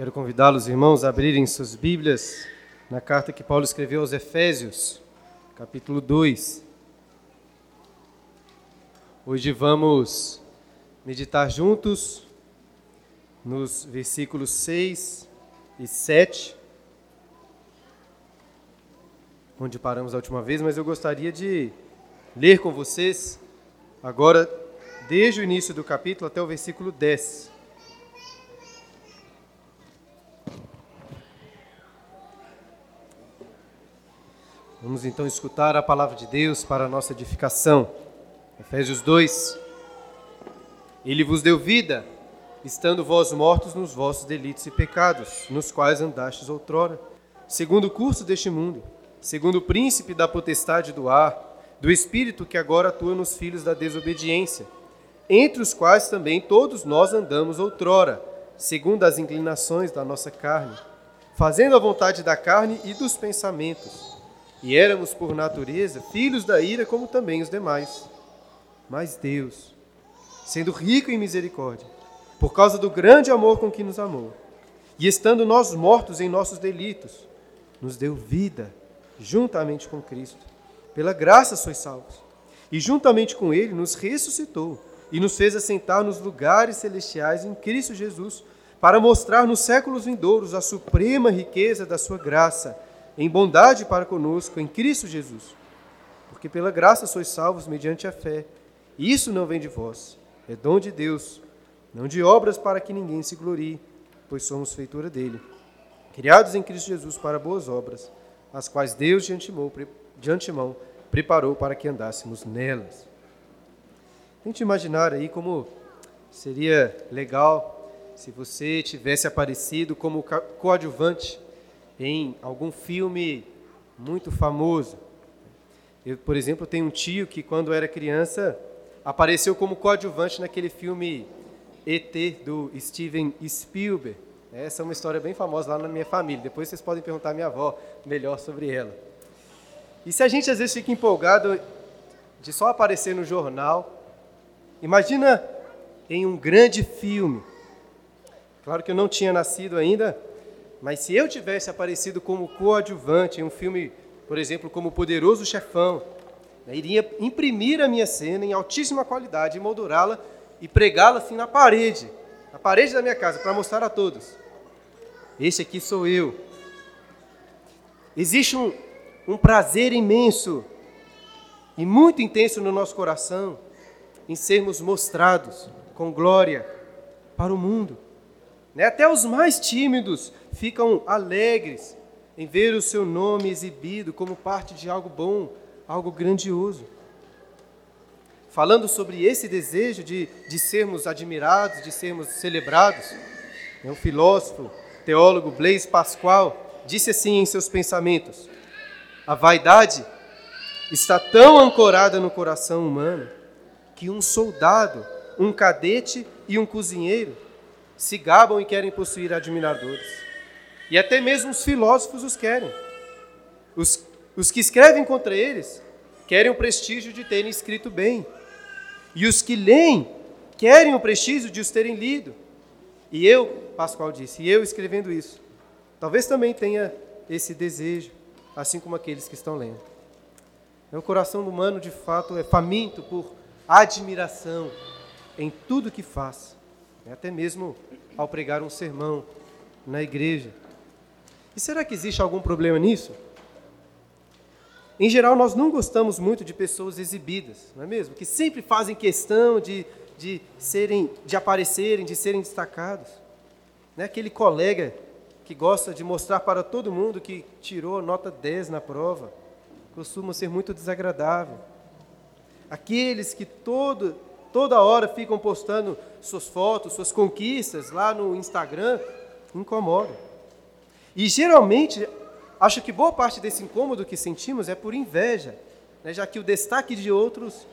Quero convidá-los, irmãos, a abrirem suas Bíblias na carta que Paulo escreveu aos Efésios, capítulo 2. Hoje vamos meditar juntos nos versículos 6 e 7, onde paramos a última vez, mas eu gostaria de ler com vocês agora, desde o início do capítulo até o versículo 10. Vamos então escutar a palavra de Deus para a nossa edificação. Efésios 2. Ele vos deu vida, estando vós mortos nos vossos delitos e pecados, nos quais andastes outrora, segundo o curso deste mundo, segundo o príncipe da potestade do ar, do espírito que agora atua nos filhos da desobediência, entre os quais também todos nós andamos outrora, segundo as inclinações da nossa carne, fazendo a vontade da carne e dos pensamentos e éramos, por natureza, filhos da ira, como também os demais. Mas Deus, sendo rico em misericórdia, por causa do grande amor com que nos amou, e estando nós mortos em nossos delitos, nos deu vida juntamente com Cristo. Pela graça sois salvos. E juntamente com Ele nos ressuscitou e nos fez assentar nos lugares celestiais em Cristo Jesus, para mostrar nos séculos vindouros a suprema riqueza da Sua graça em bondade para conosco em Cristo Jesus. Porque pela graça sois salvos mediante a fé. E isso não vem de vós, é dom de Deus, não de obras para que ninguém se glorie, pois somos feitura dele, criados em Cristo Jesus para boas obras, as quais Deus de antemão, de antemão preparou para que andássemos nelas. Tente imaginar aí como seria legal se você tivesse aparecido como coadjuvante em algum filme muito famoso. Eu, por exemplo, tenho um tio que, quando era criança, apareceu como coadjuvante naquele filme ET do Steven Spielberg. Essa é uma história bem famosa lá na minha família. Depois vocês podem perguntar à minha avó melhor sobre ela. E se a gente às vezes fica empolgado de só aparecer no jornal, imagina em um grande filme. Claro que eu não tinha nascido ainda, mas se eu tivesse aparecido como coadjuvante em um filme, por exemplo, como Poderoso Chefão, né, iria imprimir a minha cena em altíssima qualidade, moldurá-la e pregá-la assim na parede, na parede da minha casa, para mostrar a todos. Esse aqui sou eu. Existe um, um prazer imenso e muito intenso no nosso coração em sermos mostrados com glória para o mundo. Né? Até os mais tímidos ficam alegres em ver o seu nome exibido como parte de algo bom, algo grandioso. Falando sobre esse desejo de, de sermos admirados, de sermos celebrados, né? o filósofo, teólogo Blaise Pascal disse assim em seus pensamentos: a vaidade está tão ancorada no coração humano que um soldado, um cadete e um cozinheiro se gabam e querem possuir admiradores. E até mesmo os filósofos os querem. Os, os que escrevem contra eles querem o prestígio de terem escrito bem. E os que leem querem o prestígio de os terem lido. E eu, Pascoal disse, e eu escrevendo isso, talvez também tenha esse desejo, assim como aqueles que estão lendo. O é coração humano, de fato, é faminto por admiração em tudo que faz. Né? até mesmo ao pregar um sermão na igreja. E será que existe algum problema nisso? Em geral, nós não gostamos muito de pessoas exibidas, não é mesmo? Que sempre fazem questão de, de serem, de aparecerem, de serem destacados. Né? Aquele colega que gosta de mostrar para todo mundo que tirou nota 10 na prova, costuma ser muito desagradável. Aqueles que todo, toda hora ficam postando suas fotos, suas conquistas lá no Instagram, incomodam. E geralmente, acho que boa parte desse incômodo que sentimos é por inveja, né, já que o destaque de outros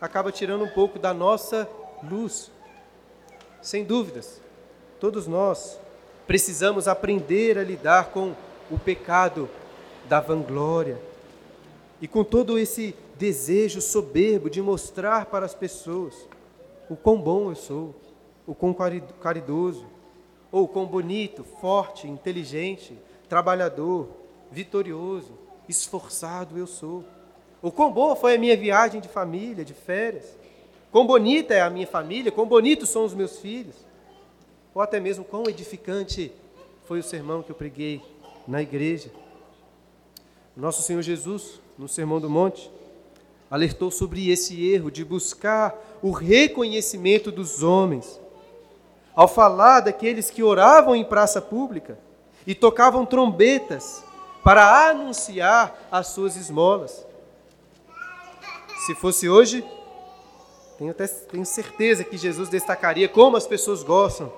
acaba tirando um pouco da nossa luz. Sem dúvidas, todos nós precisamos aprender a lidar com o pecado da vanglória e com todo esse desejo soberbo de mostrar para as pessoas o quão bom eu sou, o quão caridoso, ou quão bonito, forte, inteligente, trabalhador, vitorioso, esforçado eu sou. Ou quão boa foi a minha viagem de família, de férias. Quão bonita é a minha família, quão bonitos são os meus filhos. Ou até mesmo quão edificante foi o sermão que eu preguei na igreja. Nosso Senhor Jesus, no Sermão do Monte, alertou sobre esse erro de buscar o reconhecimento dos homens. Ao falar daqueles que oravam em praça pública e tocavam trombetas para anunciar as suas esmolas. Se fosse hoje, tenho, até, tenho certeza que Jesus destacaria como as pessoas gostam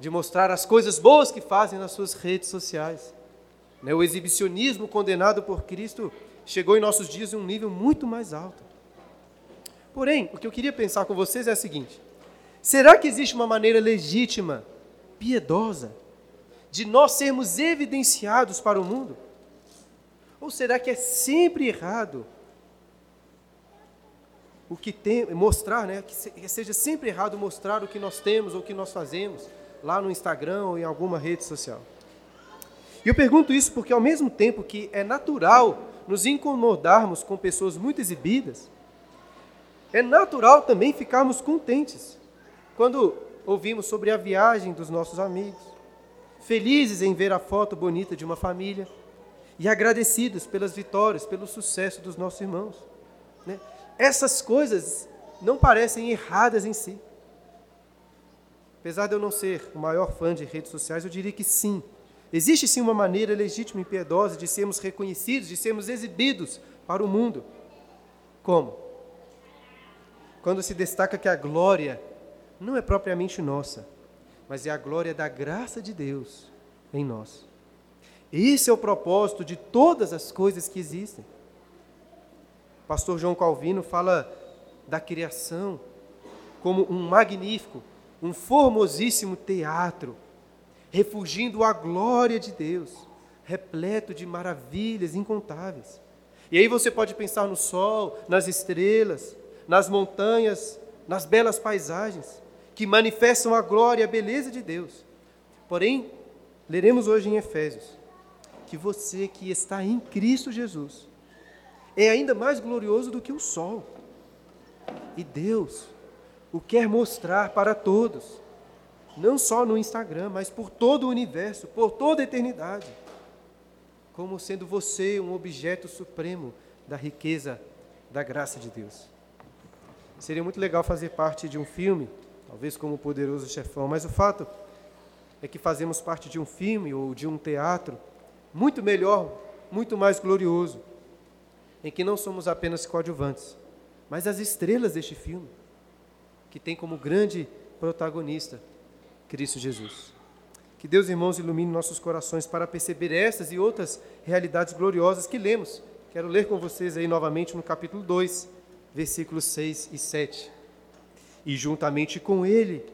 de mostrar as coisas boas que fazem nas suas redes sociais. Né, o exibicionismo condenado por Cristo chegou em nossos dias em um nível muito mais alto. Porém, o que eu queria pensar com vocês é o seguinte: será que existe uma maneira legítima, piedosa, de nós sermos evidenciados para o mundo? Ou será que é sempre errado o que tem, mostrar, né, que seja sempre errado mostrar o que nós temos ou o que nós fazemos lá no Instagram ou em alguma rede social? E eu pergunto isso porque ao mesmo tempo que é natural nos incomodarmos com pessoas muito exibidas, é natural também ficarmos contentes quando ouvimos sobre a viagem dos nossos amigos, felizes em ver a foto bonita de uma família e agradecidos pelas vitórias, pelo sucesso dos nossos irmãos. Né? Essas coisas não parecem erradas em si. Apesar de eu não ser o maior fã de redes sociais, eu diria que sim, Existe sim uma maneira legítima e piedosa de sermos reconhecidos, de sermos exibidos para o mundo. Como? Quando se destaca que a glória não é propriamente nossa, mas é a glória da graça de Deus em nós. Esse é o propósito de todas as coisas que existem. Pastor João Calvino fala da criação como um magnífico, um formosíssimo teatro refugindo a glória de Deus, repleto de maravilhas incontáveis. E aí você pode pensar no sol, nas estrelas, nas montanhas, nas belas paisagens, que manifestam a glória e a beleza de Deus. Porém, leremos hoje em Efésios que você que está em Cristo Jesus é ainda mais glorioso do que o sol. E Deus o quer mostrar para todos não só no Instagram, mas por todo o universo, por toda a eternidade, como sendo você um objeto supremo da riqueza da graça de Deus. Seria muito legal fazer parte de um filme, talvez como o Poderoso Chefão, mas o fato é que fazemos parte de um filme ou de um teatro muito melhor, muito mais glorioso, em que não somos apenas coadjuvantes, mas as estrelas deste filme, que tem como grande protagonista Cristo Jesus. Que Deus, irmãos, ilumine nossos corações para perceber essas e outras realidades gloriosas que lemos. Quero ler com vocês aí novamente no capítulo 2, versículos 6 e 7. E juntamente com Ele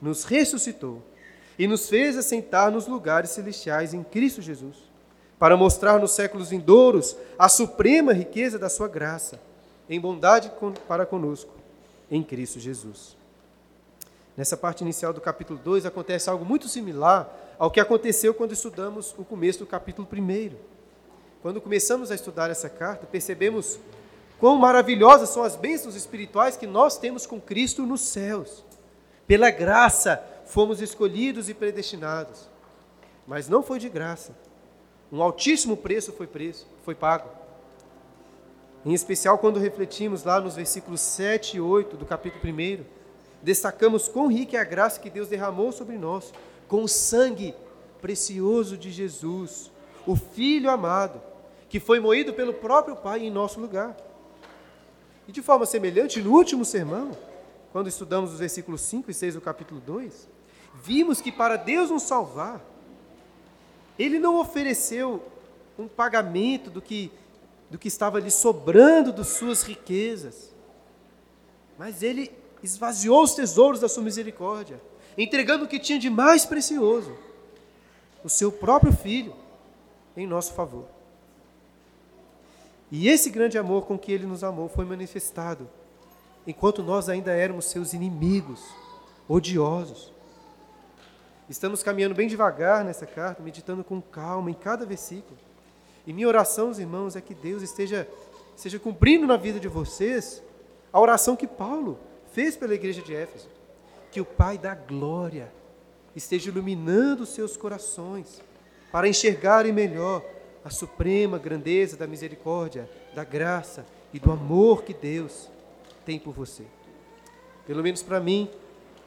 nos ressuscitou e nos fez assentar nos lugares celestiais em Cristo Jesus, para mostrar nos séculos vindouros a suprema riqueza da Sua graça, em bondade para conosco, em Cristo Jesus. Nessa parte inicial do capítulo 2 acontece algo muito similar ao que aconteceu quando estudamos o começo do capítulo 1. Quando começamos a estudar essa carta, percebemos quão maravilhosas são as bênçãos espirituais que nós temos com Cristo nos céus. Pela graça fomos escolhidos e predestinados. Mas não foi de graça. Um altíssimo preço foi preço, foi pago. Em especial quando refletimos lá nos versículos 7 e 8 do capítulo 1, destacamos quão rica é a graça que Deus derramou sobre nós, com o sangue precioso de Jesus, o Filho amado, que foi moído pelo próprio Pai em nosso lugar. E de forma semelhante, no último sermão, quando estudamos os versículos 5 e 6 do capítulo 2, vimos que para Deus nos salvar, Ele não ofereceu um pagamento do que, do que estava lhe sobrando de suas riquezas, mas Ele esvaziou os tesouros da sua misericórdia, entregando o que tinha de mais precioso, o seu próprio filho, em nosso favor. E esse grande amor com que ele nos amou foi manifestado enquanto nós ainda éramos seus inimigos, odiosos. Estamos caminhando bem devagar nessa carta, meditando com calma em cada versículo. E minha oração, irmãos, é que Deus esteja, esteja cumprindo na vida de vocês a oração que Paulo fez pela igreja de Éfeso. Que o Pai da glória esteja iluminando os seus corações para enxergarem melhor a suprema grandeza da misericórdia, da graça e do amor que Deus tem por você. Pelo menos para mim,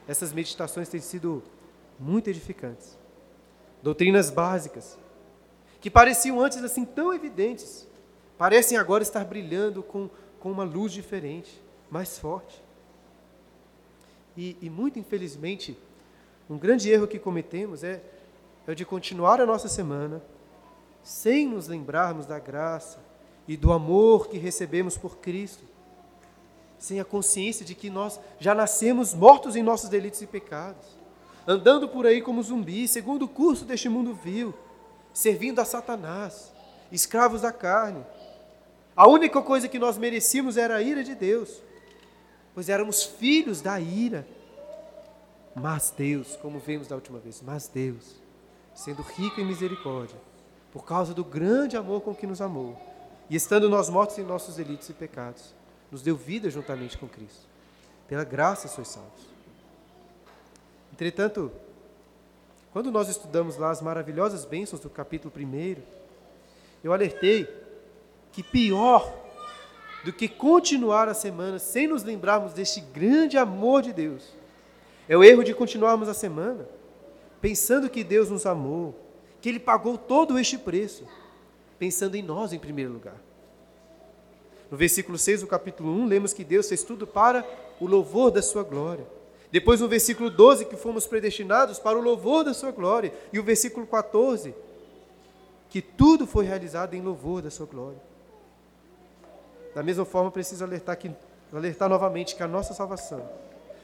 essas meditações têm sido muito edificantes. Doutrinas básicas, que pareciam antes assim tão evidentes, parecem agora estar brilhando com, com uma luz diferente, mais forte. E, e muito infelizmente, um grande erro que cometemos é, é o de continuar a nossa semana sem nos lembrarmos da graça e do amor que recebemos por Cristo, sem a consciência de que nós já nascemos mortos em nossos delitos e pecados, andando por aí como zumbis, segundo o curso deste mundo vil, servindo a Satanás, escravos da carne. A única coisa que nós merecíamos era a ira de Deus, pois éramos filhos da ira. Mas Deus, como vimos da última vez, mas Deus, sendo rico em misericórdia, por causa do grande amor com que nos amou, e estando nós mortos em nossos delitos e pecados, nos deu vida juntamente com Cristo. Pela graça sois salvos. Entretanto, quando nós estudamos lá as maravilhosas bênçãos do capítulo 1, eu alertei que pior do que continuar a semana sem nos lembrarmos deste grande amor de Deus é o erro de continuarmos a semana pensando que Deus nos amou, que Ele pagou todo este preço, pensando em nós em primeiro lugar. No versículo 6 do capítulo 1, lemos que Deus fez tudo para o louvor da sua glória. Depois, no versículo 12, que fomos predestinados para o louvor da sua glória. E o versículo 14, que tudo foi realizado em louvor da sua glória. Da mesma forma, preciso alertar, que, alertar novamente que a nossa salvação,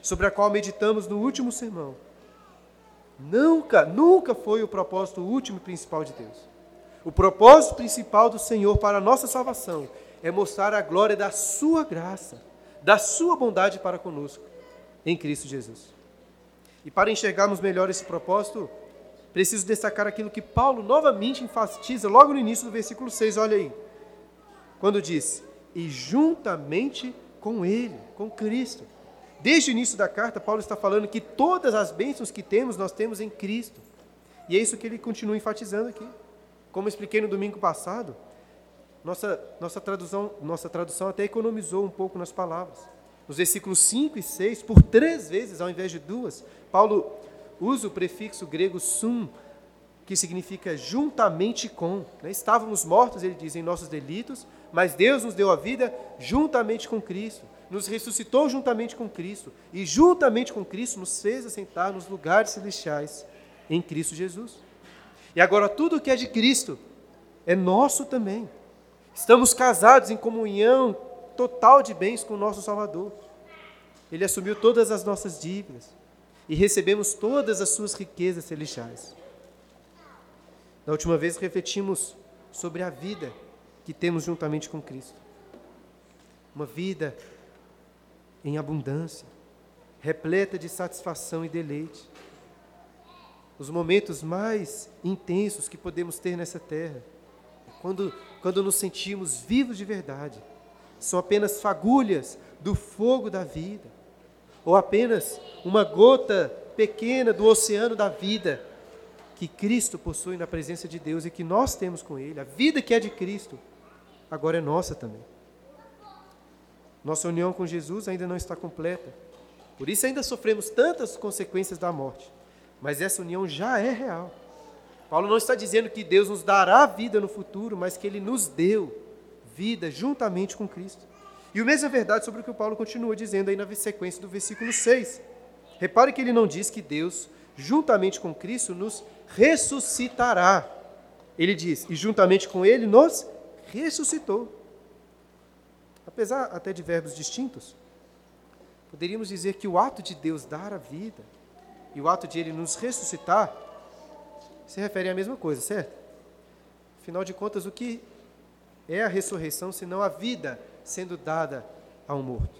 sobre a qual meditamos no último sermão, nunca, nunca foi o propósito último e principal de Deus. O propósito principal do Senhor para a nossa salvação é mostrar a glória da Sua graça, da Sua bondade para conosco, em Cristo Jesus. E para enxergarmos melhor esse propósito, preciso destacar aquilo que Paulo novamente enfatiza logo no início do versículo 6, olha aí. Quando diz: E juntamente com Ele, com Cristo. Desde o início da carta, Paulo está falando que todas as bênçãos que temos, nós temos em Cristo. E é isso que ele continua enfatizando aqui. Como expliquei no domingo passado, nossa, nossa, tradução, nossa tradução até economizou um pouco nas palavras. Nos versículos 5 e 6, por três vezes ao invés de duas, Paulo usa o prefixo grego sum, que significa juntamente com. Né? Estávamos mortos, ele diz, em nossos delitos, mas Deus nos deu a vida juntamente com Cristo, nos ressuscitou juntamente com Cristo, e juntamente com Cristo nos fez assentar nos lugares celestiais em Cristo Jesus. E agora tudo que é de Cristo é nosso também. Estamos casados em comunhão total de bens com o nosso Salvador. Ele assumiu todas as nossas dívidas e recebemos todas as suas riquezas celestiais. Da última vez refletimos sobre a vida que temos juntamente com Cristo. Uma vida em abundância, repleta de satisfação e deleite. Os momentos mais intensos que podemos ter nessa terra quando, quando nos sentimos vivos de verdade, são apenas fagulhas do fogo da vida, ou apenas uma gota pequena do oceano da vida que Cristo possui na presença de Deus e que nós temos com Ele. A vida que é de Cristo, agora é nossa também. Nossa união com Jesus ainda não está completa. Por isso ainda sofremos tantas consequências da morte. Mas essa união já é real. Paulo não está dizendo que Deus nos dará vida no futuro, mas que ele nos deu vida juntamente com Cristo. E o mesmo é verdade sobre o que o Paulo continua dizendo aí na sequência do versículo 6. Repare que ele não diz que Deus, juntamente com Cristo, nos ressuscitará. Ele diz, e juntamente com ele nos ressuscitou. Apesar até de verbos distintos, poderíamos dizer que o ato de Deus dar a vida e o ato de ele nos ressuscitar se referem à mesma coisa, certo? Afinal de contas, o que é a ressurreição senão a vida sendo dada a um morto?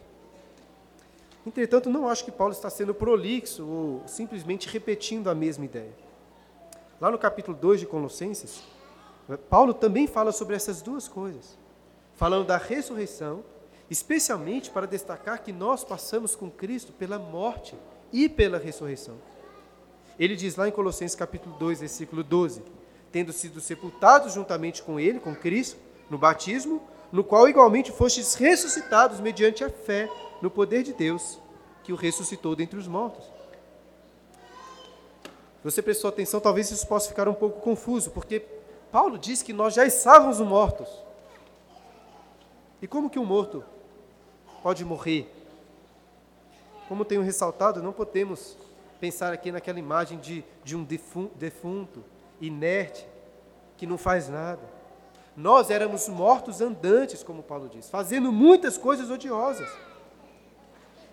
Entretanto, não acho que Paulo está sendo prolixo ou simplesmente repetindo a mesma ideia. Lá no capítulo 2 de Colossenses, Paulo também fala sobre essas duas coisas, falando da ressurreição, especialmente para destacar que nós passamos com Cristo pela morte e pela ressurreição. Ele diz lá em Colossenses capítulo 2, versículo 12: tendo sido sepultados juntamente com ele, com Cristo, no batismo, no qual igualmente fostes ressuscitados mediante a fé no poder de Deus, que o ressuscitou dentre os mortos. Você prestou atenção, talvez isso possa ficar um pouco confuso, porque Paulo diz que nós já estávamos mortos. E como que um morto pode morrer? Como tenho ressaltado, não podemos pensar aqui naquela imagem de, de um defunto, inerte, que não faz nada. Nós éramos mortos andantes, como Paulo diz, fazendo muitas coisas odiosas.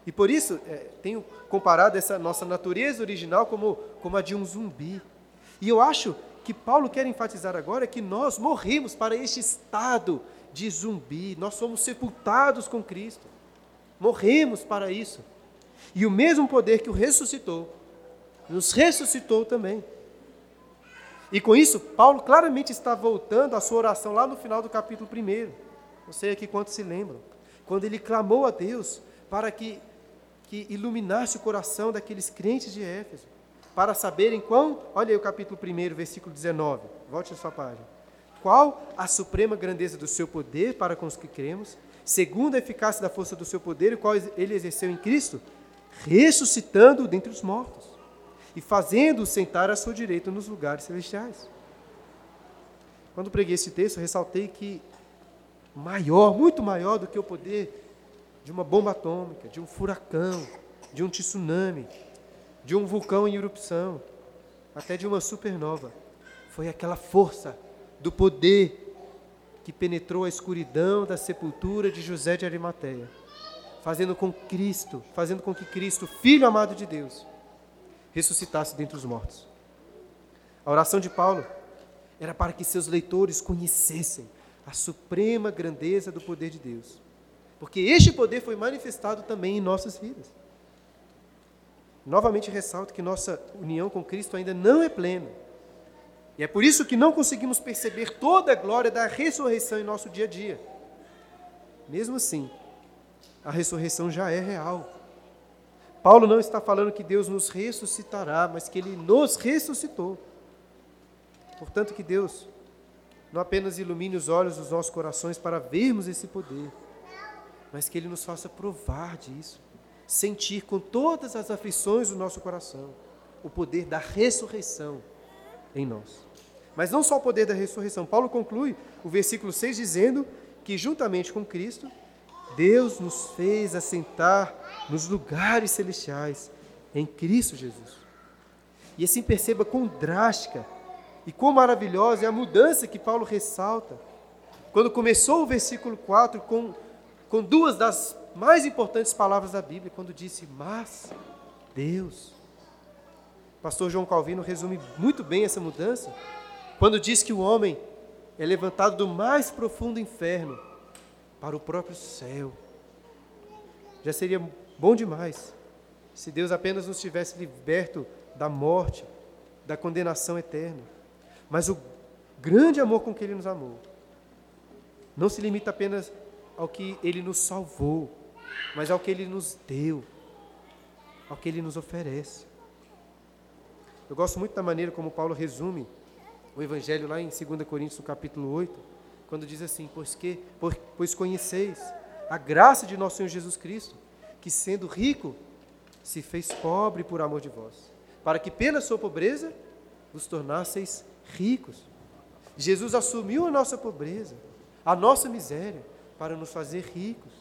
E por isso, é, tenho comparado essa nossa natureza original como, como a de um zumbi. E eu acho que Paulo quer enfatizar agora que nós morrimos para este estado de zumbi, nós somos sepultados com Cristo, morremos para isso. E o mesmo poder que o ressuscitou, nos ressuscitou também. E com isso, Paulo claramente está voltando à sua oração lá no final do capítulo 1. Não sei aqui quantos se lembram. Quando ele clamou a Deus para que, que iluminasse o coração daqueles crentes de Éfeso para saberem quão. Olha aí o capítulo 1, versículo 19. Volte a sua página. Qual a suprema grandeza do seu poder para com os que cremos, segundo a eficácia da força do seu poder, o qual ele exerceu em Cristo, ressuscitando dentre os mortos e fazendo-o sentar à sua direita nos lugares celestiais. Quando preguei esse texto, ressaltei que maior, muito maior do que o poder de uma bomba atômica, de um furacão, de um tsunami, de um vulcão em erupção, até de uma supernova. Foi aquela força do poder que penetrou a escuridão da sepultura de José de Arimateia, fazendo com Cristo, fazendo com que Cristo, filho amado de Deus, ressuscitasse dentre os mortos. A oração de Paulo era para que seus leitores conhecessem a suprema grandeza do poder de Deus, porque este poder foi manifestado também em nossas vidas. Novamente ressalto que nossa união com Cristo ainda não é plena. E é por isso que não conseguimos perceber toda a glória da ressurreição em nosso dia a dia. Mesmo assim, a ressurreição já é real. Paulo não está falando que Deus nos ressuscitará, mas que Ele nos ressuscitou. Portanto, que Deus não apenas ilumine os olhos dos nossos corações para vermos esse poder, mas que Ele nos faça provar disso sentir com todas as aflições do nosso coração o poder da ressurreição em nós. Mas não só o poder da ressurreição. Paulo conclui o versículo 6 dizendo que juntamente com Cristo, Deus nos fez assentar nos lugares celestiais em Cristo Jesus. E assim perceba quão drástica e quão maravilhosa é a mudança que Paulo ressalta. Quando começou o versículo 4 com, com duas das mais importantes palavras da Bíblia, quando disse, mas Deus. Pastor João Calvino resume muito bem essa mudança, quando diz que o homem é levantado do mais profundo inferno para o próprio céu. Já seria bom demais se Deus apenas nos tivesse liberto da morte, da condenação eterna. Mas o grande amor com que Ele nos amou não se limita apenas ao que Ele nos salvou, mas ao que Ele nos deu, ao que Ele nos oferece. Eu gosto muito da maneira como Paulo resume o Evangelho lá em 2 Coríntios, no capítulo 8, quando diz assim: Pois, que, pois conheceis a graça de nosso Senhor Jesus Cristo, que sendo rico, se fez pobre por amor de vós, para que pela sua pobreza vos tornasseis ricos. Jesus assumiu a nossa pobreza, a nossa miséria, para nos fazer ricos.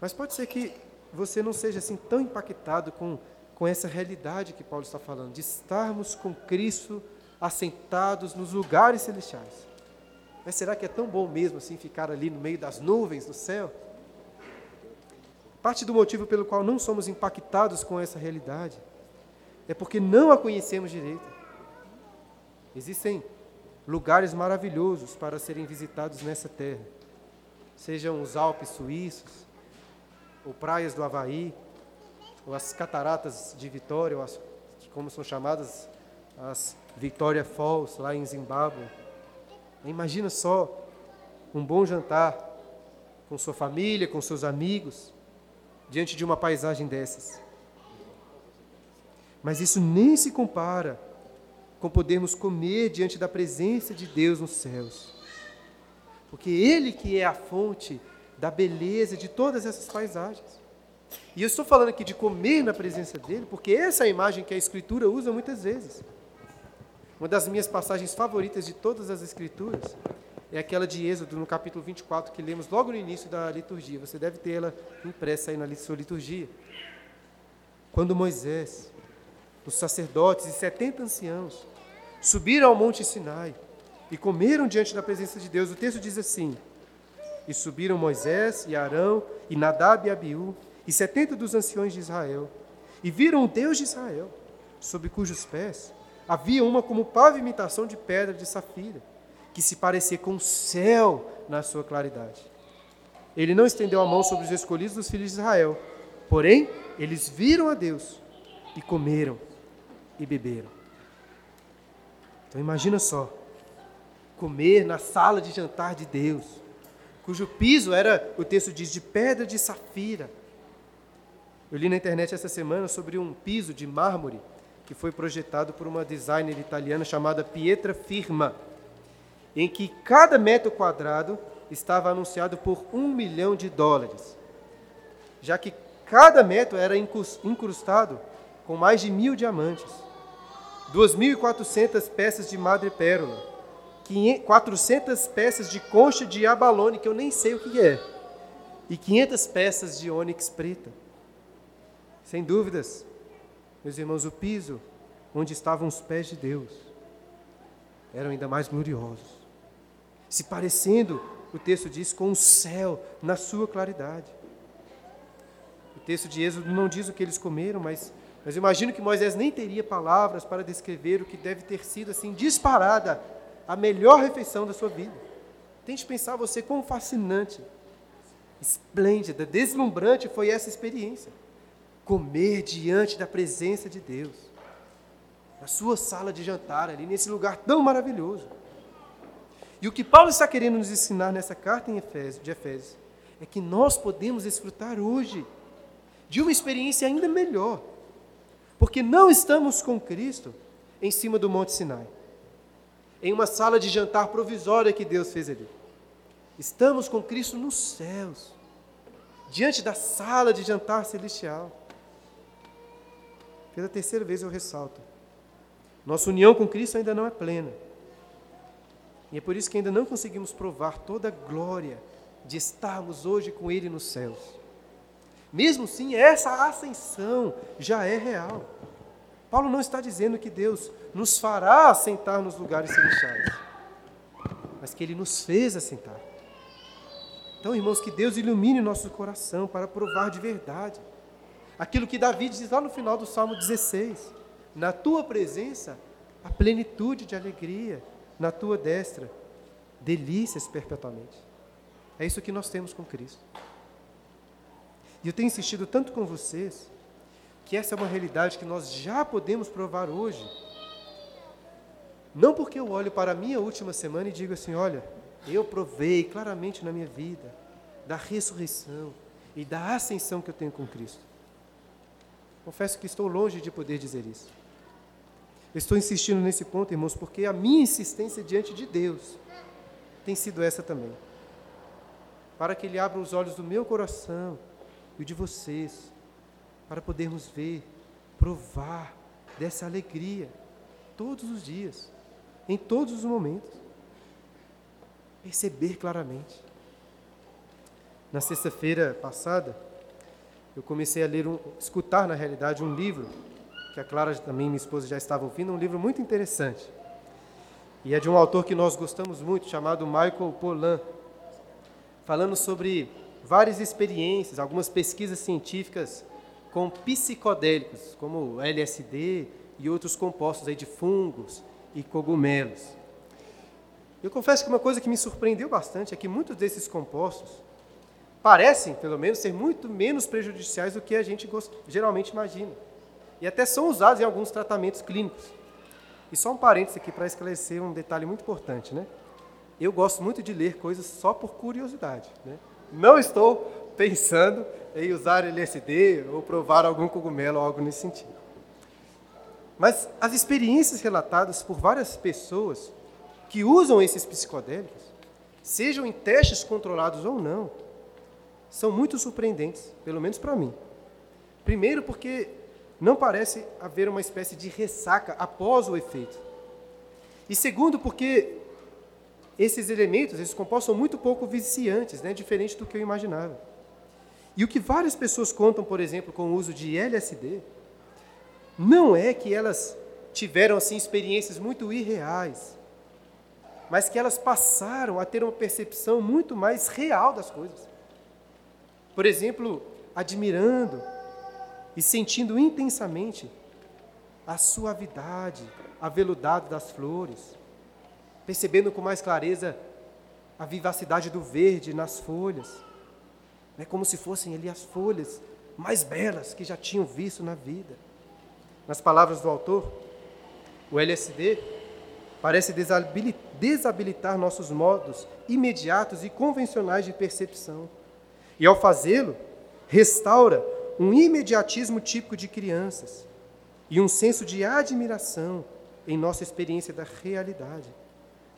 Mas pode ser que você não seja assim tão impactado com, com essa realidade que Paulo está falando, de estarmos com Cristo assentados nos lugares celestiais. Mas será que é tão bom mesmo assim ficar ali no meio das nuvens do céu? Parte do motivo pelo qual não somos impactados com essa realidade é porque não a conhecemos direito. Existem lugares maravilhosos para serem visitados nessa terra, sejam os Alpes suíços, ou praias do Havaí, ou as cataratas de Vitória, ou as, como são chamadas, as Victoria Falls, lá em Zimbábue. Imagina só um bom jantar com sua família, com seus amigos, diante de uma paisagem dessas. Mas isso nem se compara com podermos comer diante da presença de Deus nos céus. Porque Ele que é a fonte da beleza de todas essas paisagens. E eu estou falando aqui de comer na presença dele, porque essa é a imagem que a Escritura usa muitas vezes. Uma das minhas passagens favoritas de todas as Escrituras é aquela de Êxodo, no capítulo 24, que lemos logo no início da liturgia. Você deve ter ela impressa aí na sua liturgia. Quando Moisés, os sacerdotes e setenta anciãos subiram ao monte Sinai e comeram diante da presença de Deus, o texto diz assim: E subiram Moisés e Arão e Nadab e Abiú e setenta dos anciões de Israel, e viram o Deus de Israel, sob cujos pés havia uma como pavimentação de pedra de safira, que se parecia com o céu na sua claridade. Ele não estendeu a mão sobre os escolhidos dos filhos de Israel, porém, eles viram a Deus e comeram e beberam. Então imagina só, comer na sala de jantar de Deus, cujo piso era, o texto diz, de pedra de safira. Eu li na internet essa semana sobre um piso de mármore que foi projetado por uma designer italiana chamada Pietra Firma, em que cada metro quadrado estava anunciado por um milhão de dólares, já que cada metro era incrustado com mais de mil diamantes, 2.400 peças de madrepérola, 400 peças de concha de abalone, que eu nem sei o que é, e 500 peças de ônix preta. Sem dúvidas, meus irmãos, o piso onde estavam os pés de Deus eram ainda mais gloriosos, se parecendo, o texto diz, com o céu na sua claridade. O texto de Êxodo não diz o que eles comeram, mas, mas imagino que Moisés nem teria palavras para descrever o que deve ter sido assim disparada a melhor refeição da sua vida. Tente pensar você quão fascinante, esplêndida, deslumbrante foi essa experiência comer diante da presença de Deus, na sua sala de jantar, ali nesse lugar tão maravilhoso. E o que Paulo está querendo nos ensinar nessa carta em Efésios, de Efésios é que nós podemos desfrutar hoje de uma experiência ainda melhor, porque não estamos com Cristo em cima do Monte Sinai, em uma sala de jantar provisória que Deus fez ali. Estamos com Cristo nos céus, diante da sala de jantar celestial. Pela terceira vez eu ressalto. Nossa união com Cristo ainda não é plena. E é por isso que ainda não conseguimos provar toda a glória de estarmos hoje com Ele nos céus. Mesmo assim, essa ascensão já é real. Paulo não está dizendo que Deus nos fará assentar nos lugares celestiais, mas que Ele nos fez assentar. Então, irmãos, que Deus ilumine nosso coração para provar de verdade Aquilo que Davi diz lá no final do Salmo 16: Na tua presença, a plenitude de alegria, na tua destra, delícias perpetuamente. É isso que nós temos com Cristo. E eu tenho insistido tanto com vocês, que essa é uma realidade que nós já podemos provar hoje. Não porque eu olho para a minha última semana e digo assim: olha, eu provei claramente na minha vida da ressurreição e da ascensão que eu tenho com Cristo. Confesso que estou longe de poder dizer isso. estou insistindo nesse ponto, irmãos, porque a minha insistência diante de Deus tem sido essa também. Para que Ele abra os olhos do meu coração e o de vocês, para podermos ver, provar dessa alegria todos os dias, em todos os momentos. Perceber claramente. Na sexta-feira passada, eu comecei a ler, um, escutar na realidade um livro, que a Clara também, minha esposa, já estava ouvindo, um livro muito interessante. E é de um autor que nós gostamos muito, chamado Michael Pollan, falando sobre várias experiências, algumas pesquisas científicas com psicodélicos, como LSD e outros compostos aí de fungos e cogumelos. Eu confesso que uma coisa que me surpreendeu bastante é que muitos desses compostos parecem, pelo menos, ser muito menos prejudiciais do que a gente geralmente imagina. E até são usados em alguns tratamentos clínicos. E só um parênteses aqui para esclarecer um detalhe muito importante, né? Eu gosto muito de ler coisas só por curiosidade, né? Não estou pensando em usar LSD ou provar algum cogumelo ou algo nesse sentido. Mas as experiências relatadas por várias pessoas que usam esses psicodélicos, sejam em testes controlados ou não, são muito surpreendentes, pelo menos para mim. Primeiro, porque não parece haver uma espécie de ressaca após o efeito. E segundo, porque esses elementos, esses compostos, são muito pouco viciantes, né? diferente do que eu imaginava. E o que várias pessoas contam, por exemplo, com o uso de LSD, não é que elas tiveram assim experiências muito irreais, mas que elas passaram a ter uma percepção muito mais real das coisas. Por exemplo, admirando e sentindo intensamente a suavidade, a veludade das flores, percebendo com mais clareza a vivacidade do verde nas folhas, é como se fossem ali as folhas mais belas que já tinham visto na vida. Nas palavras do autor, o LSD parece desabilitar nossos modos imediatos e convencionais de percepção. E ao fazê-lo, restaura um imediatismo típico de crianças e um senso de admiração em nossa experiência da realidade,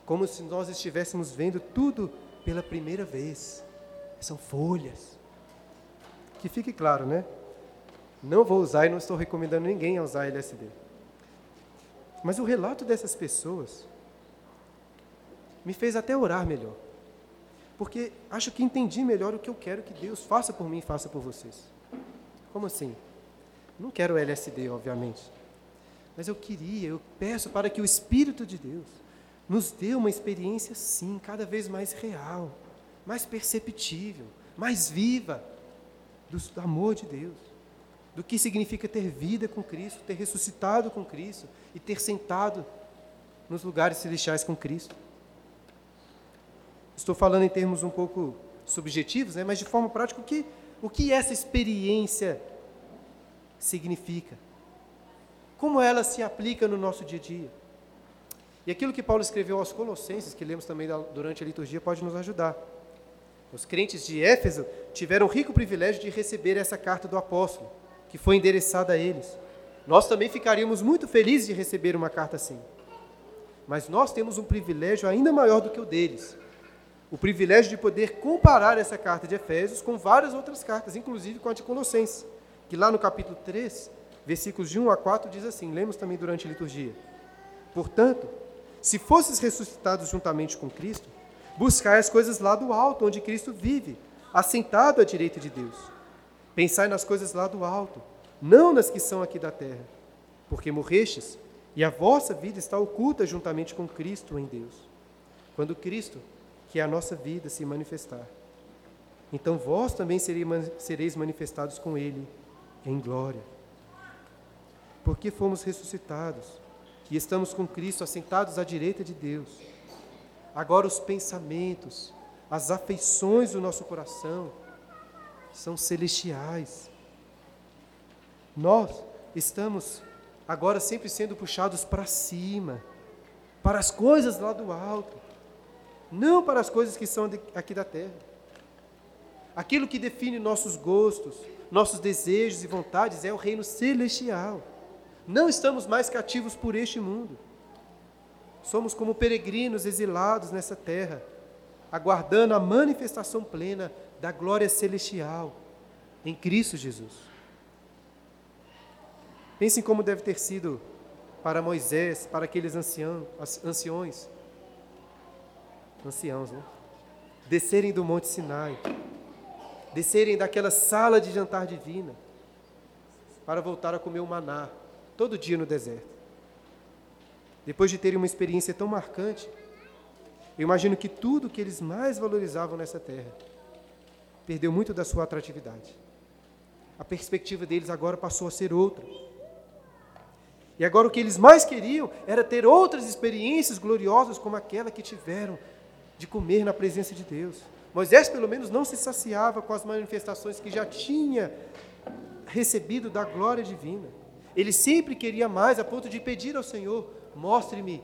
como se nós estivéssemos vendo tudo pela primeira vez. São folhas. Que fique claro, né? Não vou usar e não estou recomendando ninguém a usar LSD. Mas o relato dessas pessoas me fez até orar melhor. Porque acho que entendi melhor o que eu quero que Deus faça por mim e faça por vocês. Como assim? Não quero LSD, obviamente. Mas eu queria, eu peço para que o Espírito de Deus nos dê uma experiência, sim, cada vez mais real, mais perceptível, mais viva do amor de Deus, do que significa ter vida com Cristo, ter ressuscitado com Cristo e ter sentado nos lugares celestiais com Cristo. Estou falando em termos um pouco subjetivos, né, mas de forma prática, o que o que essa experiência significa? Como ela se aplica no nosso dia a dia? E aquilo que Paulo escreveu aos Colossenses, que lemos também durante a liturgia, pode nos ajudar. Os crentes de Éfeso tiveram o rico privilégio de receber essa carta do apóstolo, que foi endereçada a eles. Nós também ficaríamos muito felizes de receber uma carta assim. Mas nós temos um privilégio ainda maior do que o deles, o privilégio de poder comparar essa carta de Efésios com várias outras cartas, inclusive com a de Colossenses, que lá no capítulo 3, versículos de 1 a 4, diz assim: lemos também durante a liturgia. Portanto, se fosses ressuscitados juntamente com Cristo, buscai as coisas lá do alto, onde Cristo vive, assentado à direita de Deus. Pensai nas coisas lá do alto, não nas que são aqui da terra, porque morrestes e a vossa vida está oculta juntamente com Cristo em Deus. Quando Cristo, que é a nossa vida se manifestar. Então vós também sereis manifestados com Ele em glória. Porque fomos ressuscitados e estamos com Cristo assentados à direita de Deus. Agora os pensamentos, as afeições do nosso coração são celestiais. Nós estamos agora sempre sendo puxados para cima, para as coisas lá do alto não para as coisas que são aqui da terra. Aquilo que define nossos gostos, nossos desejos e vontades é o reino celestial. Não estamos mais cativos por este mundo. Somos como peregrinos exilados nessa terra, aguardando a manifestação plena da glória celestial em Cristo Jesus. Pensem como deve ter sido para Moisés, para aqueles anciões, anciãos, né? Descerem do Monte Sinai, descerem daquela sala de jantar divina, para voltar a comer o maná, todo dia no deserto. Depois de terem uma experiência tão marcante, eu imagino que tudo que eles mais valorizavam nessa terra perdeu muito da sua atratividade. A perspectiva deles agora passou a ser outra. E agora o que eles mais queriam era ter outras experiências gloriosas como aquela que tiveram de comer na presença de Deus, Moisés, pelo menos, não se saciava com as manifestações que já tinha recebido da glória divina. Ele sempre queria mais, a ponto de pedir ao Senhor: mostre-me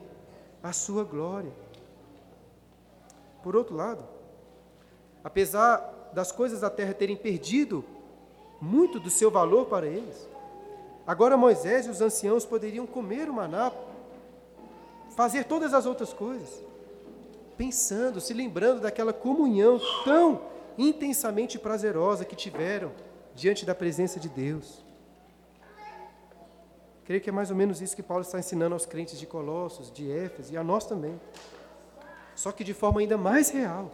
a sua glória. Por outro lado, apesar das coisas da terra terem perdido muito do seu valor para eles, agora Moisés e os anciãos poderiam comer o maná, fazer todas as outras coisas pensando, se lembrando daquela comunhão tão intensamente prazerosa que tiveram diante da presença de Deus. Creio que é mais ou menos isso que Paulo está ensinando aos crentes de Colossos, de Éfeso e a nós também. Só que de forma ainda mais real.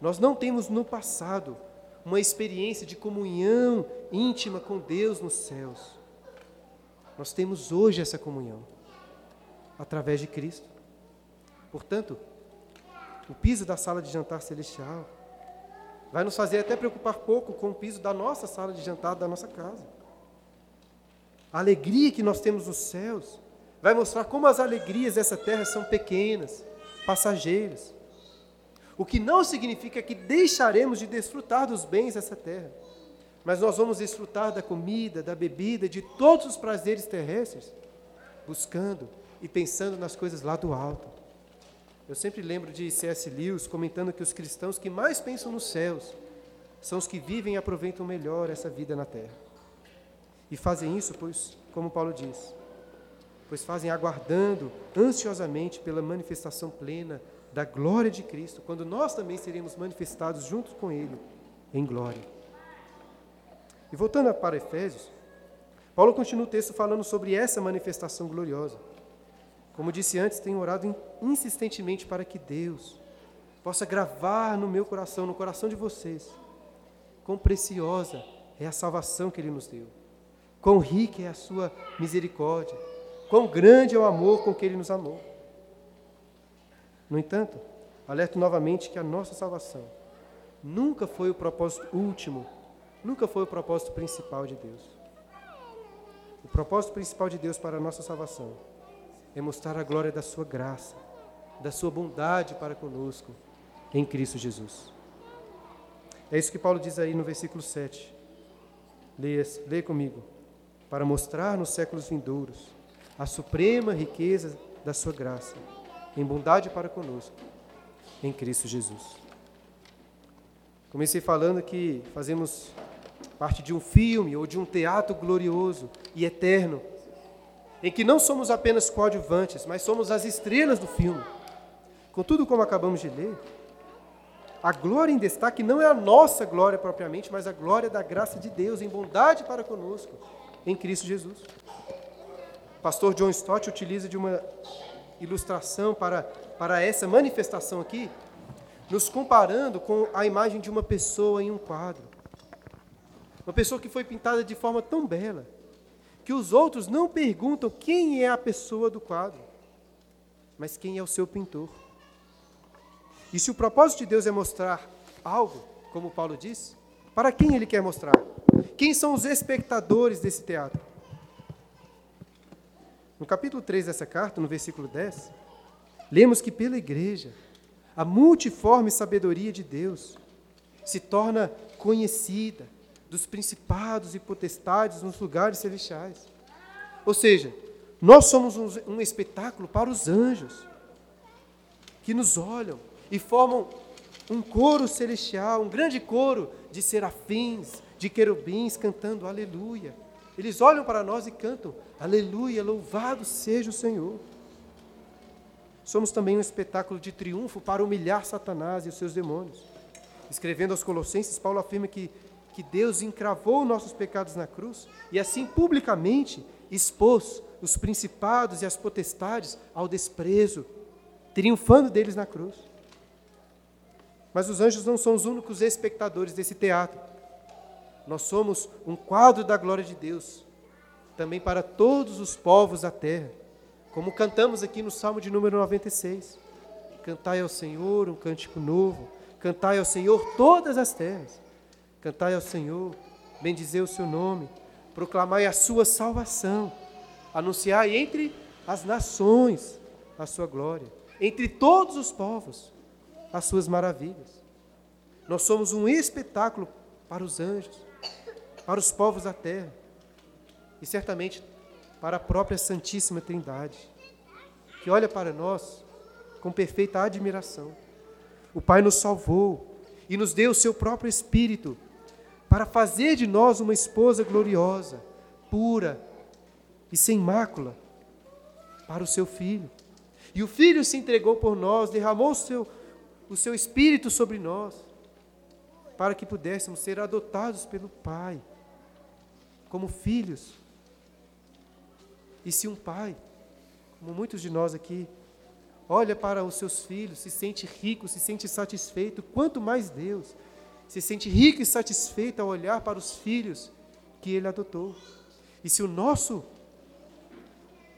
Nós não temos no passado uma experiência de comunhão íntima com Deus nos céus. Nós temos hoje essa comunhão através de Cristo. Portanto, o piso da sala de jantar celestial vai nos fazer até preocupar pouco com o piso da nossa sala de jantar, da nossa casa. A alegria que nós temos nos céus vai mostrar como as alegrias dessa terra são pequenas, passageiras. O que não significa que deixaremos de desfrutar dos bens dessa terra, mas nós vamos desfrutar da comida, da bebida, de todos os prazeres terrestres, buscando e pensando nas coisas lá do alto. Eu sempre lembro de C.S. Lewis comentando que os cristãos que mais pensam nos céus são os que vivem e aproveitam melhor essa vida na terra. E fazem isso, pois, como Paulo diz, pois fazem aguardando ansiosamente pela manifestação plena da glória de Cristo, quando nós também seremos manifestados juntos com Ele em glória. E voltando para Efésios, Paulo continua o texto falando sobre essa manifestação gloriosa. Como disse antes, tenho orado insistentemente para que Deus possa gravar no meu coração, no coração de vocês, quão preciosa é a salvação que Ele nos deu, quão rica é a Sua misericórdia, quão grande é o amor com que Ele nos amou. No entanto, alerto novamente que a nossa salvação nunca foi o propósito último, nunca foi o propósito principal de Deus. O propósito principal de Deus para a nossa salvação é mostrar a glória da Sua graça, da Sua bondade para conosco em Cristo Jesus. É isso que Paulo diz aí no versículo 7. Leia, leia comigo. Para mostrar nos séculos vindouros a suprema riqueza da Sua graça, em bondade para conosco, em Cristo Jesus. Comecei falando que fazemos parte de um filme ou de um teatro glorioso e eterno em que não somos apenas coadjuvantes, mas somos as estrelas do filme. Contudo, como acabamos de ler, a glória em destaque não é a nossa glória propriamente, mas a glória da graça de Deus em bondade para conosco, em Cristo Jesus. O pastor John Stott utiliza de uma ilustração para, para essa manifestação aqui, nos comparando com a imagem de uma pessoa em um quadro. Uma pessoa que foi pintada de forma tão bela, que os outros não perguntam quem é a pessoa do quadro, mas quem é o seu pintor. E se o propósito de Deus é mostrar algo, como Paulo diz, para quem ele quer mostrar? Quem são os espectadores desse teatro? No capítulo 3 dessa carta, no versículo 10, lemos que pela igreja, a multiforme sabedoria de Deus se torna conhecida, dos principados e potestades nos lugares celestiais. Ou seja, nós somos um, um espetáculo para os anjos, que nos olham e formam um coro celestial, um grande coro de serafins, de querubins cantando aleluia. Eles olham para nós e cantam aleluia, louvado seja o Senhor. Somos também um espetáculo de triunfo para humilhar Satanás e os seus demônios. Escrevendo aos Colossenses, Paulo afirma que que Deus encravou nossos pecados na cruz e assim publicamente expôs os principados e as potestades ao desprezo, triunfando deles na cruz. Mas os anjos não são os únicos espectadores desse teatro. Nós somos um quadro da glória de Deus, também para todos os povos da terra, como cantamos aqui no Salmo de número 96. Cantai ao Senhor um cântico novo, cantai ao Senhor todas as terras. Cantai ao Senhor, bendizei o seu nome, proclamai a sua salvação, anunciai entre as nações a sua glória, entre todos os povos as suas maravilhas. Nós somos um espetáculo para os anjos, para os povos da terra e certamente para a própria Santíssima Trindade, que olha para nós com perfeita admiração. O Pai nos salvou e nos deu o seu próprio Espírito para fazer de nós uma esposa gloriosa, pura e sem mácula para o seu filho. E o filho se entregou por nós, derramou o seu, o seu Espírito sobre nós, para que pudéssemos ser adotados pelo Pai, como filhos. E se um pai, como muitos de nós aqui, olha para os seus filhos, se sente rico, se sente satisfeito, quanto mais Deus se sente rico e satisfeito ao olhar para os filhos que Ele adotou. E se o nosso,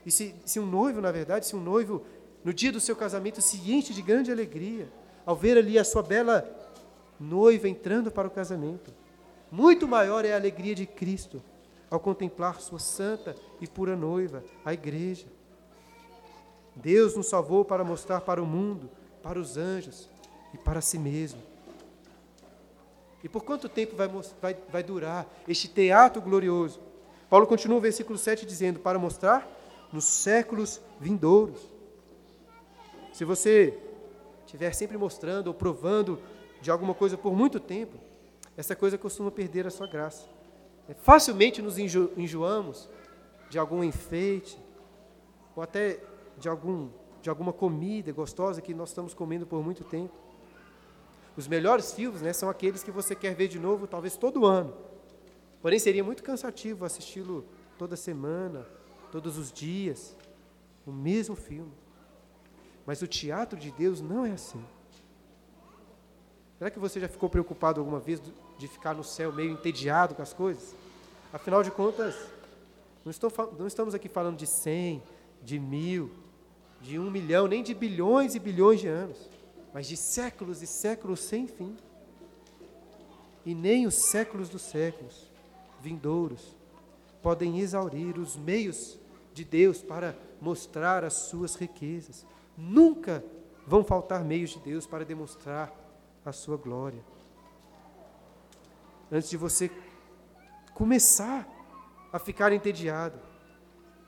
e se, se um noivo, na verdade, se um noivo, no dia do seu casamento, se enche de grande alegria, ao ver ali a sua bela noiva entrando para o casamento, muito maior é a alegria de Cristo ao contemplar sua santa e pura noiva, a igreja. Deus nos salvou para mostrar para o mundo, para os anjos e para si mesmo. E por quanto tempo vai, vai, vai durar este teatro glorioso? Paulo continua o versículo 7 dizendo: para mostrar nos séculos vindouros. Se você estiver sempre mostrando ou provando de alguma coisa por muito tempo, essa coisa costuma perder a sua graça. É, facilmente nos enjo enjoamos de algum enfeite, ou até de, algum, de alguma comida gostosa que nós estamos comendo por muito tempo. Os melhores filmes né, são aqueles que você quer ver de novo, talvez todo ano. Porém, seria muito cansativo assisti-lo toda semana, todos os dias, o mesmo filme. Mas o teatro de Deus não é assim. Será que você já ficou preocupado alguma vez de ficar no céu meio entediado com as coisas? Afinal de contas, não, estou, não estamos aqui falando de cem, de mil, de um milhão, nem de bilhões e bilhões de anos, mas de séculos e séculos sem fim. E nem os séculos dos séculos vindouros podem exaurir os meios de Deus para mostrar as suas riquezas. Nunca vão faltar meios de Deus para demonstrar a sua glória. Antes de você começar a ficar entediado,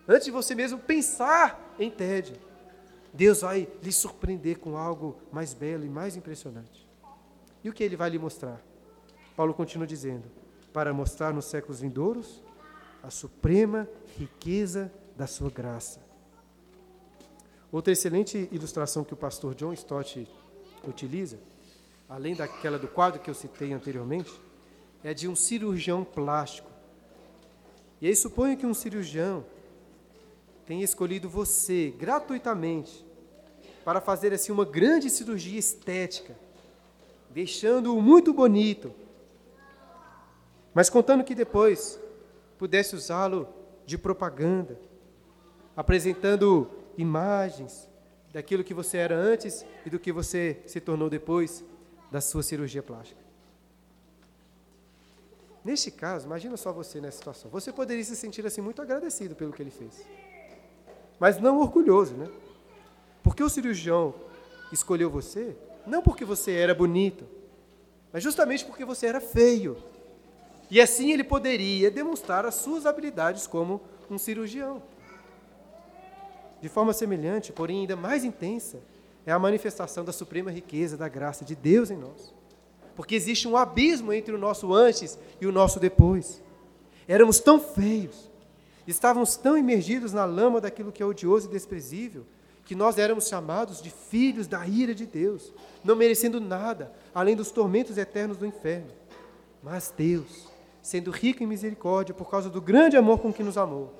antes de você mesmo pensar em tédio, Deus vai lhe surpreender com algo mais belo e mais impressionante. E o que ele vai lhe mostrar? Paulo continua dizendo: para mostrar nos séculos vindouros a suprema riqueza da sua graça. Outra excelente ilustração que o pastor John Stott utiliza além daquela do quadro que eu citei anteriormente, é de um cirurgião plástico. E aí suponha que um cirurgião tenha escolhido você gratuitamente para fazer assim uma grande cirurgia estética, deixando-o muito bonito, mas contando que depois pudesse usá-lo de propaganda, apresentando imagens daquilo que você era antes e do que você se tornou depois da sua cirurgia plástica. Neste caso, imagina só você nessa situação. Você poderia se sentir assim muito agradecido pelo que ele fez. Mas não orgulhoso, né? Porque o cirurgião escolheu você não porque você era bonito, mas justamente porque você era feio. E assim ele poderia demonstrar as suas habilidades como um cirurgião. De forma semelhante, porém ainda mais intensa, é a manifestação da suprema riqueza da graça de Deus em nós. Porque existe um abismo entre o nosso antes e o nosso depois. Éramos tão feios, estávamos tão imergidos na lama daquilo que é odioso e desprezível, que nós éramos chamados de filhos da ira de Deus, não merecendo nada além dos tormentos eternos do inferno. Mas Deus, sendo rico em misericórdia por causa do grande amor com que nos amou,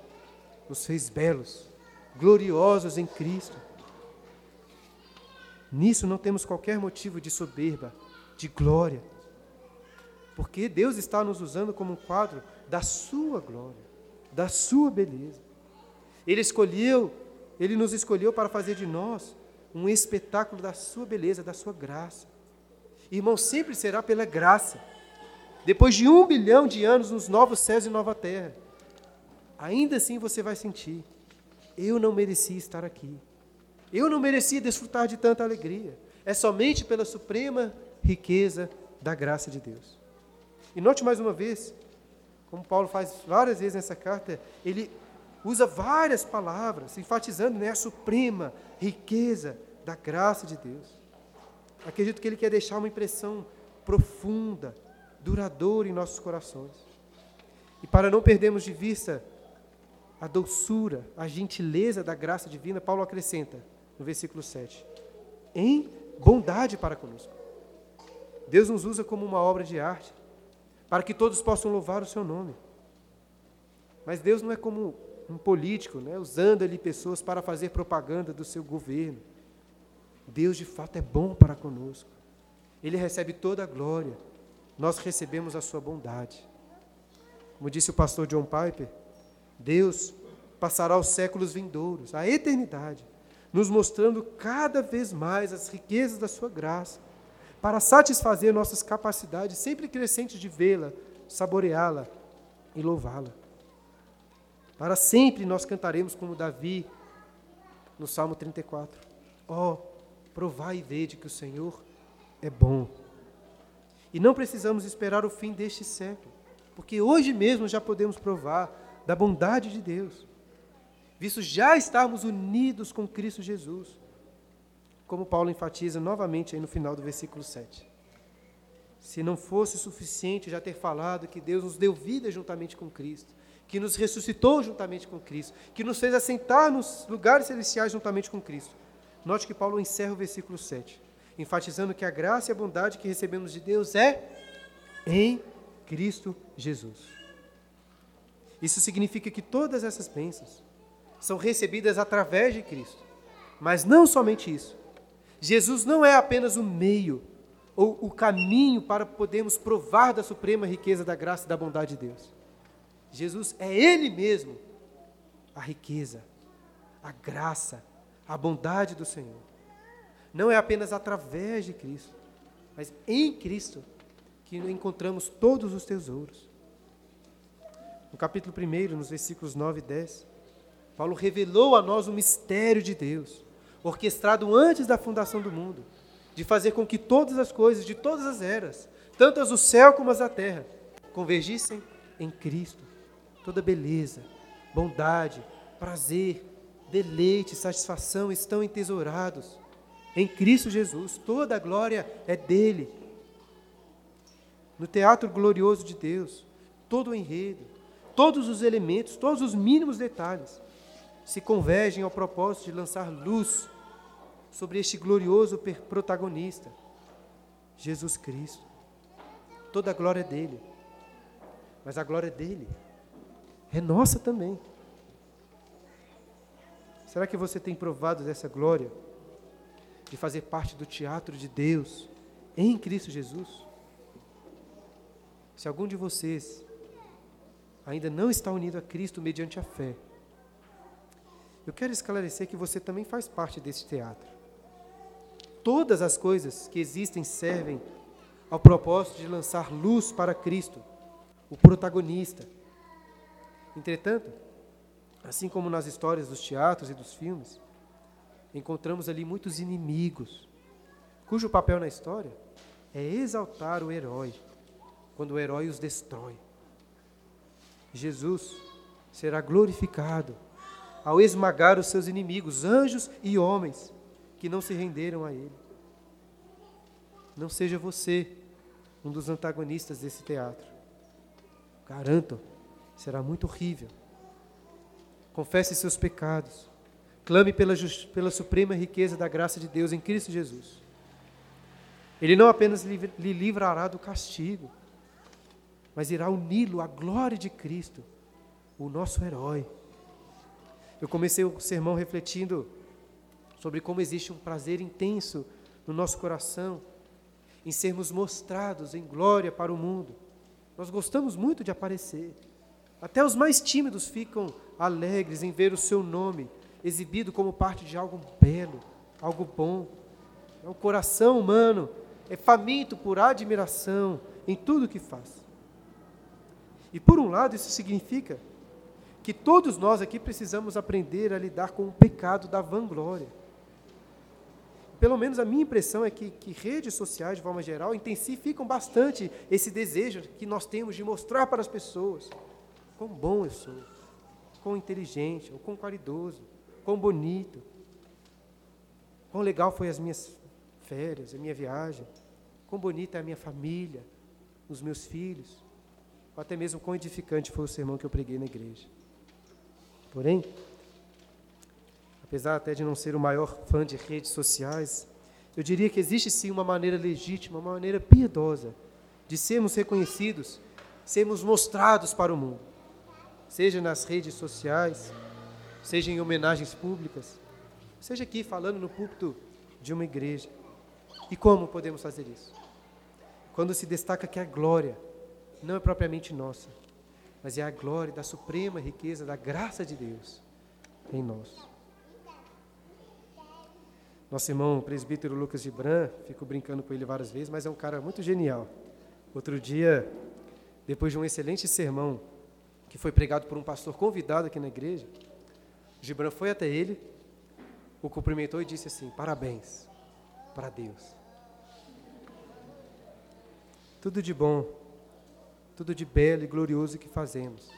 nos fez belos, gloriosos em Cristo Nisso não temos qualquer motivo de soberba, de glória, porque Deus está nos usando como um quadro da sua glória, da sua beleza. Ele escolheu, ele nos escolheu para fazer de nós um espetáculo da sua beleza, da sua graça. Irmão, sempre será pela graça. Depois de um bilhão de anos nos novos céus e nova terra, ainda assim você vai sentir: eu não merecia estar aqui. Eu não merecia desfrutar de tanta alegria. é somente pela suprema riqueza da graça de Deus. E note mais uma vez, como Paulo faz várias vezes nessa carta, ele usa várias palavras, enfatizando né, a suprema riqueza da graça de Deus. Acredito que ele quer deixar uma impressão profunda, duradoura em nossos corações. E para não perdermos de vista a doçura, a gentileza da graça divina, Paulo acrescenta no versículo 7: em bondade para conosco. Deus nos usa como uma obra de arte, para que todos possam louvar o seu nome. Mas Deus não é como um político, né, usando ali pessoas para fazer propaganda do seu governo. Deus de fato é bom para conosco. Ele recebe toda a glória. Nós recebemos a sua bondade. Como disse o pastor John Piper, Deus passará os séculos vindouros, a eternidade, nos mostrando cada vez mais as riquezas da sua graça, para satisfazer nossas capacidades sempre crescentes de vê-la, saboreá-la e louvá-la. Para sempre nós cantaremos como Davi no Salmo 34. Ó, oh, provai e vede que o Senhor é bom. E não precisamos esperar o fim deste século, porque hoje mesmo já podemos provar da bondade de Deus, visto já estarmos unidos com Cristo Jesus, como Paulo enfatiza novamente aí no final do versículo 7. Se não fosse suficiente já ter falado que Deus nos deu vida juntamente com Cristo, que nos ressuscitou juntamente com Cristo, que nos fez assentar nos lugares celestiais juntamente com Cristo. Note que Paulo encerra o versículo 7, enfatizando que a graça e a bondade que recebemos de Deus é em Cristo Jesus. Isso significa que todas essas bênçãos são recebidas através de Cristo. Mas não somente isso. Jesus não é apenas o meio ou o caminho para podermos provar da suprema riqueza da graça e da bondade de Deus. Jesus é Ele mesmo a riqueza, a graça, a bondade do Senhor. Não é apenas através de Cristo, mas em Cristo que encontramos todos os tesouros. No capítulo 1, nos versículos 9 e 10, Paulo revelou a nós o mistério de Deus, orquestrado antes da fundação do mundo, de fazer com que todas as coisas de todas as eras, tanto as do céu como as da terra, convergissem em Cristo toda beleza, bondade, prazer, deleite, satisfação estão entesourados em Cristo Jesus. Toda a glória é dele. No teatro glorioso de Deus, todo o enredo, todos os elementos, todos os mínimos detalhes se convergem ao propósito de lançar luz sobre este glorioso protagonista, Jesus Cristo. Toda a glória é dele. Mas a glória dele é nossa também. Será que você tem provado dessa glória de fazer parte do teatro de Deus em Cristo Jesus? Se algum de vocês ainda não está unido a Cristo mediante a fé, eu quero esclarecer que você também faz parte desse teatro. Todas as coisas que existem servem ao propósito de lançar luz para Cristo, o protagonista, Entretanto, assim como nas histórias dos teatros e dos filmes, encontramos ali muitos inimigos, cujo papel na história é exaltar o herói, quando o herói os destrói. Jesus será glorificado ao esmagar os seus inimigos, anjos e homens, que não se renderam a ele. Não seja você um dos antagonistas desse teatro. Garanto será muito horrível. Confesse seus pecados. Clame pela, pela suprema riqueza da graça de Deus em Cristo Jesus. Ele não apenas lhe livrará do castigo, mas irá uni-lo à glória de Cristo, o nosso herói. Eu comecei o sermão refletindo sobre como existe um prazer intenso no nosso coração em sermos mostrados em glória para o mundo. Nós gostamos muito de aparecer. Até os mais tímidos ficam alegres em ver o seu nome exibido como parte de algo belo, algo bom. O coração humano é faminto por admiração em tudo que faz. E por um lado, isso significa que todos nós aqui precisamos aprender a lidar com o pecado da vanglória. Pelo menos a minha impressão é que, que redes sociais, de forma geral, intensificam bastante esse desejo que nós temos de mostrar para as pessoas quão bom eu sou, quão inteligente, ou quão qualidoso, quão bonito, quão legal foi as minhas férias, a minha viagem, quão bonita é a minha família, os meus filhos, ou até mesmo quão edificante foi o sermão que eu preguei na igreja. Porém, apesar até de não ser o maior fã de redes sociais, eu diria que existe sim uma maneira legítima, uma maneira piedosa de sermos reconhecidos, sermos mostrados para o mundo, seja nas redes sociais, seja em homenagens públicas, seja aqui falando no púlpito de uma igreja. E como podemos fazer isso? Quando se destaca que a glória não é propriamente nossa, mas é a glória da suprema riqueza da graça de Deus em nós. Nosso irmão presbítero Lucas Gibran, fico brincando com ele várias vezes, mas é um cara muito genial. Outro dia, depois de um excelente sermão que foi pregado por um pastor convidado aqui na igreja, Gibran foi até ele, o cumprimentou e disse assim: Parabéns para Deus. Tudo de bom, tudo de belo e glorioso que fazemos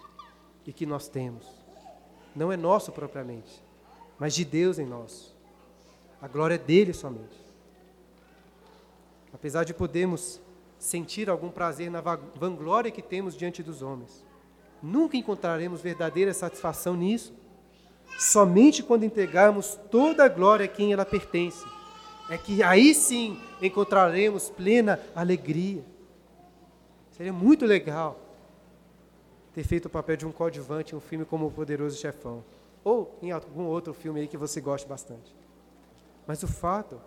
e que nós temos, não é nosso propriamente, mas de Deus em nós. A glória é dele somente. Apesar de podermos sentir algum prazer na vanglória que temos diante dos homens, nunca encontraremos verdadeira satisfação nisso. Somente quando entregarmos toda a glória a quem ela pertence, é que aí sim encontraremos plena alegria. Seria muito legal ter feito o papel de um coadjuvante em um filme como O Poderoso Chefão, ou em algum outro filme aí que você goste bastante. Mas o fato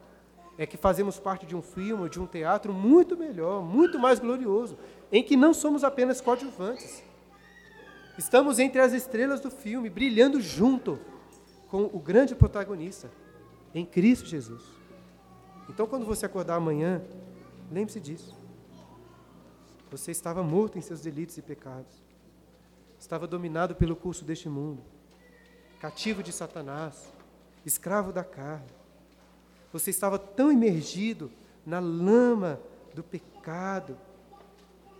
é que fazemos parte de um filme, de um teatro muito melhor, muito mais glorioso, em que não somos apenas coadjuvantes. Estamos entre as estrelas do filme, brilhando junto com o grande protagonista, em Cristo Jesus. Então, quando você acordar amanhã, lembre-se disso. Você estava morto em seus delitos e pecados. Estava dominado pelo curso deste mundo, cativo de Satanás, escravo da carne você estava tão imergido na lama do pecado,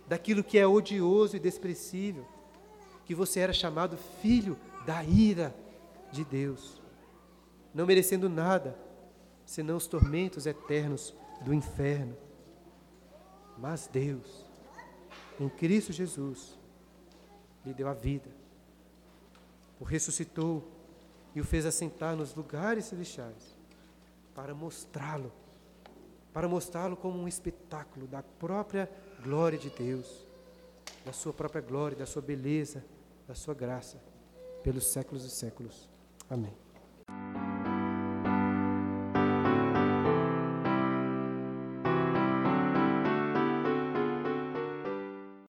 daquilo que é odioso e desprezível, que você era chamado filho da ira de Deus, não merecendo nada, senão os tormentos eternos do inferno. Mas Deus, em Cristo Jesus, lhe deu a vida, o ressuscitou e o fez assentar nos lugares celestiais para mostrá-lo, para mostrá-lo como um espetáculo da própria glória de Deus, da sua própria glória, da sua beleza, da sua graça, pelos séculos e séculos. Amém.